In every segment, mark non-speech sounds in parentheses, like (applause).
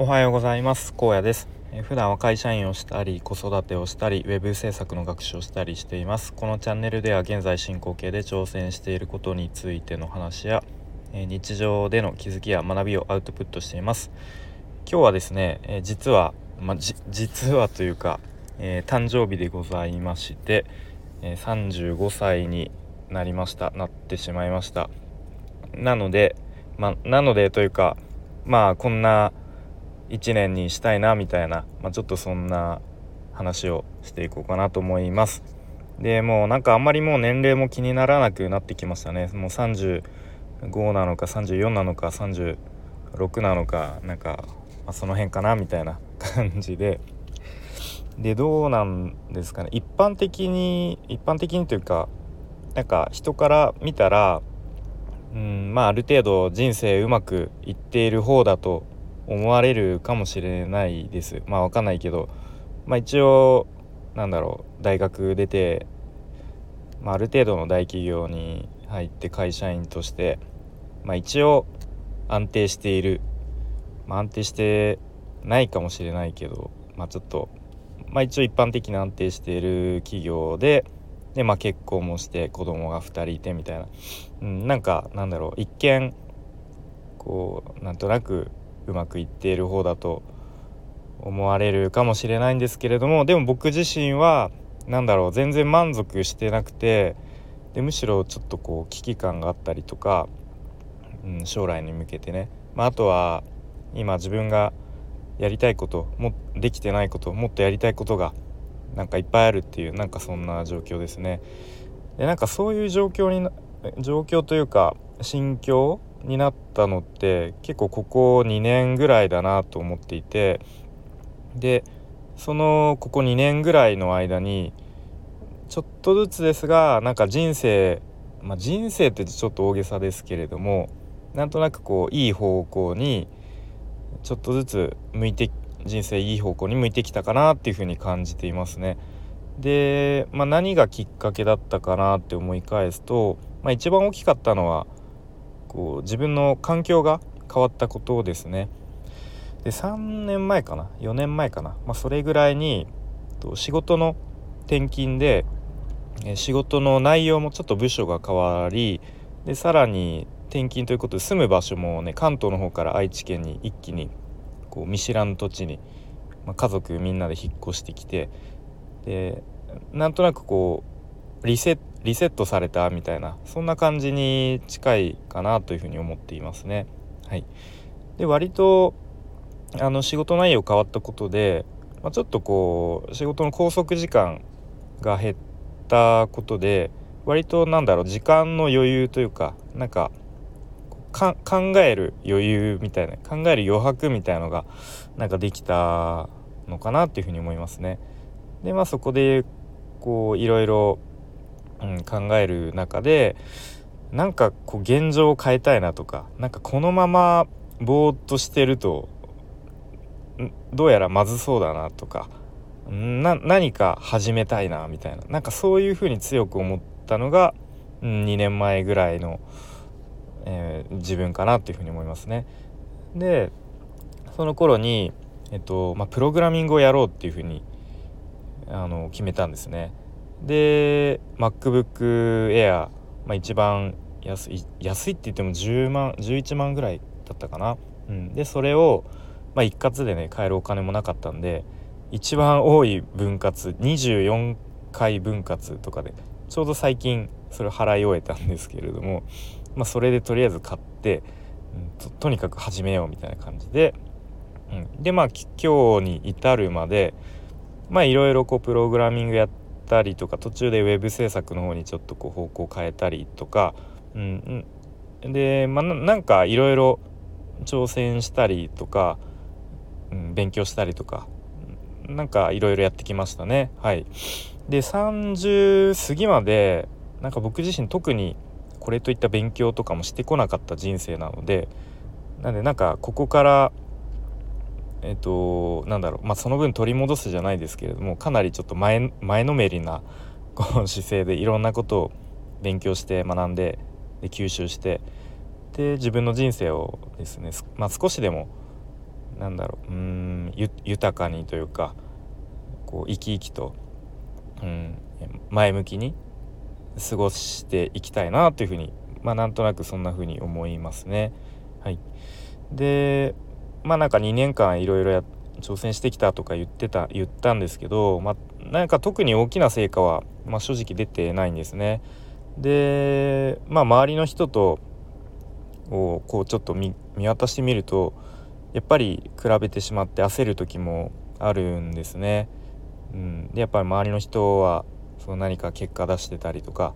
おはようございます。高野です。普段は会社員をしたり子育てをしたりウェブ制作の学習をしたりしています。このチャンネルでは現在進行形で挑戦していることについての話や日常での気づきや学びをアウトプットしています。今日はですね実はま実はというか、えー、誕生日でございまして、35歳になりました。なってしまいました。なのでまなのでというかまあこんな1年にしたいなみたいな、まあ、ちょっとそんな話をしていこうかなと思います。でもうなんかあんまりもう年齢も気にならなくなってきましたね。もう35なのか34なのか36なのかなんか、まあ、その辺かなみたいな感じで。でどうなんですかね。一般的に一般的にというかなんか人から見たらうんまあある程度人生うまくいっている方だと思われるかもしれないです。まあ分かんないけど。まあ一応なんだろう。大学出て、まあ、ある程度の大企業に入って会社員としてまあ一応安定している、まあ、安定してないかもしれないけど。まあちょっとまあ一応一般的に安定している企業ででまあ結婚もして子供が2人いてみたいな、うん、なんかなんだろう。一見こうなんとなくうまくいっている方だと思われるかもしれないんですけれどもでも僕自身は何だろう全然満足してなくてでむしろちょっとこう危機感があったりとか、うん、将来に向けてね、まあ、あとは今自分がやりたいこともできてないこともっとやりたいことがなんかいっぱいあるっていうなんかそんな状況ですね。でなんかそういう状況に状況というか心境になったのって結構ここ2年ぐらいだなと思っていてでそのここ2年ぐらいの間にちょっとずつですがなんか人生まあ人生ってちょっと大げさですけれどもなんとなくこういい方向にちょっとずつ向いて人生いい方向に向いてきたかなっていうふうに感じていますね。で、まあ、何がきっかけだったかなって思い返すと、まあ、一番大きかったのはこう自分の環境が変わったことですね。で3年前かな？4年前かな、まあ、それぐらいに仕事の転勤で仕事の内容もちょっと部署が変わりでさらに転勤ということで住む場所もね関東の方から愛知県に一気にこう見知らぬ土地に、まあ、家族みんなで引っ越してきてでなんとなくこうリセッリセットされたみたいなそんな感じに近いかなというふうに思っていますね。はい、で割とあの仕事内容変わったことで、まあ、ちょっとこう仕事の拘束時間が減ったことで割となんだろう時間の余裕というかなんか考える余裕みたいな考える余白みたいなのがなんかできたのかなっていうふうに思いますね。でまあそこでこういろいろうん、考える中でなんかこう現状を変えたいなとかなんかこのままぼーっとしてるとどうやらまずそうだなとかな何か始めたいなみたいななんかそういうふうに強く思ったのが、2年前ぐらいの、えー、自分かなっていうふうに思いますね。でその頃に、えっとまあ、プログラミングをやろうっていうふうにあの決めたんですね。で MacBook Air、まあ、一番安い安いって言っても10万11万ぐらいだったかな、うん、でそれを、まあ、一括でね買えるお金もなかったんで一番多い分割24回分割とかでちょうど最近それを払い終えたんですけれども、まあ、それでとりあえず買って、うんと、とにかく始めようみたいな感じで、うん、でまあ今日に至るまでまあいろいろこうプログラミングやってたりとか途中でウェブ制作の方にちょっとこう方向変えたりとか、うん、で、まあ、なんかいろいろ挑戦したりとか、うん、勉強したりとかなんかいろいろやってきましたね。はい。で30過ぎまでなんか僕自身特にこれといった勉強とかもしてこなかった人生なのでなんでなんかここからえっ、となんだろうまあその分取り戻すじゃないですけれどもかなりちょっと前前のめりな (laughs) この姿勢でいろんなことを勉強して学んでで吸収してで自分の人生をですね、まあ、少しでもなんだろううん豊かにというかこう生き生きと、うん、前向きに過ごしていきたいなというふうにまあなんとなくそんなふうに思いますね。はい、でまあなんか2年間いろいろ挑戦してきたとか言ってた言ったんですけど、まあ、なんか特に大きな成果は、まあ、正直出てないんですね。でまあ周りの人とをこうちょっと見渡してみるとやっぱり比べてしまって焦る時もあるんですね。うん、でやっぱり周りの人はその何か結果出してたりとか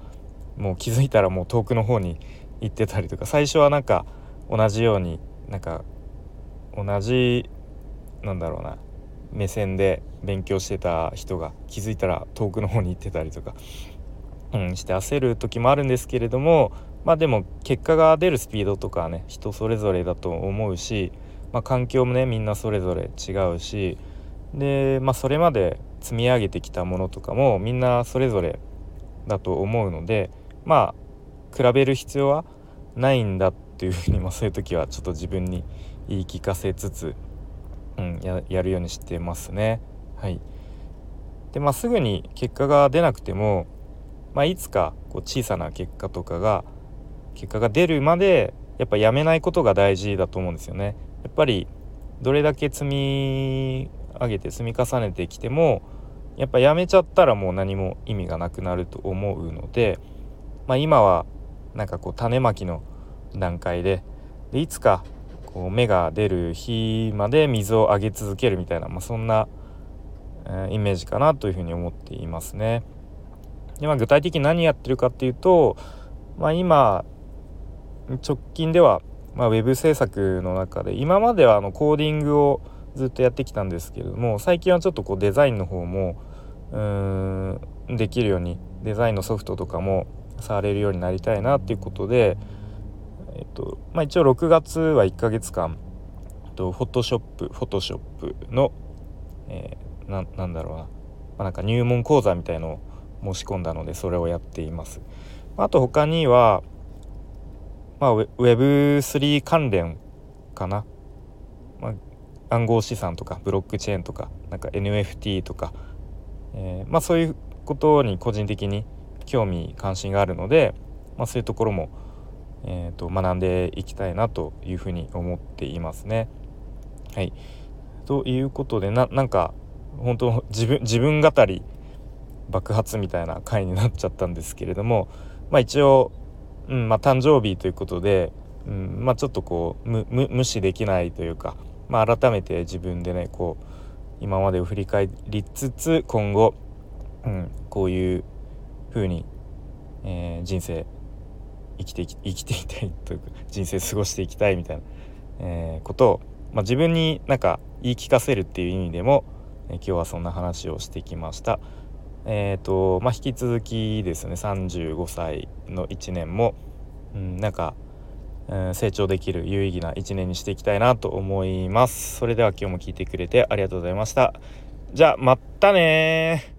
もう気づいたらもう遠くの方に行ってたりとか最初はなんか同じようになんか同じなんだろうな目線で勉強してた人が気づいたら遠くの方に行ってたりとか、(laughs) うん、して焦る時もあるんですけれどもまあでも結果が出るスピードとかはね人それぞれだと思うし、まあ、環境もねみんなそれぞれ違うしで、まあ、それまで積み上げてきたものとかもみんなそれぞれだと思うのでまあ比べる必要はないんだっていうふうに、まあ、そういう時はちょっと自分に言い聞かせつつ、うん、ややるようにしてますね。はいでまあ、すぐに結果が出なくても、まあ、いつかこう小さな結果とかが結果が出るまでやっぱやめないことが大事だと思うんですよね。やっぱりどれだけ積み上げて積み重ねてきてもやっぱやめちゃったらもう何も意味がなくなると思うので、まあ、今はなんかこう種まきの段階ででいつか芽が出る日まで水をあげ続けるみたいな、まあ、そんな、えー、イメージかなというふうに思っていますね。でまあ、具体的に何やってるかっていうと、まあ、今直近では、まあ、ウェブ制作の中で今まではあのコーディングをずっとやってきたんですけれども最近はちょっとこうデザインの方もうーんできるようにデザインのソフトとかも触れるようになりたいなっていうことで、えっとまあ、一応6月は1ヶ月間とフォトショップフォトショップの、えー、ななんだろうな,、まあ、なんか入門講座みたいのを申し込んだのでそれをやっています。あと他には、まあ、Web3 関連かな、まあ、暗号資産とかブロックチェーンとかなんか NFT とか、えー、まあ、そういうことに個人的に興味関心があるので、まあ、そういうところも、えーと、学んでいきたいなというふうに思っていますね。はい、ということでななんか本当自分自分語り爆発みたいな回になっちゃったんですけれども、まあ、一応、うんまあ、誕生日ということで、うんまあ、ちょっとこう無視できないというか。まあ、改めて自分でねこう今までを振り返りつつ今後、うん、こういう風に、えー、人生生きて生きていたいというか人生過ごしていきたいみたいな、えー、ことを、まあ、自分になんか言い聞かせるっていう意味でも、えー、今日はそんな話をしてきました。えーとまあ、引き続きですね35歳の1年も、うん、なんか成長できる有意義な一年にしていきたいなと思います。それでは今日も聞いてくれてありがとうございました。じゃあまたね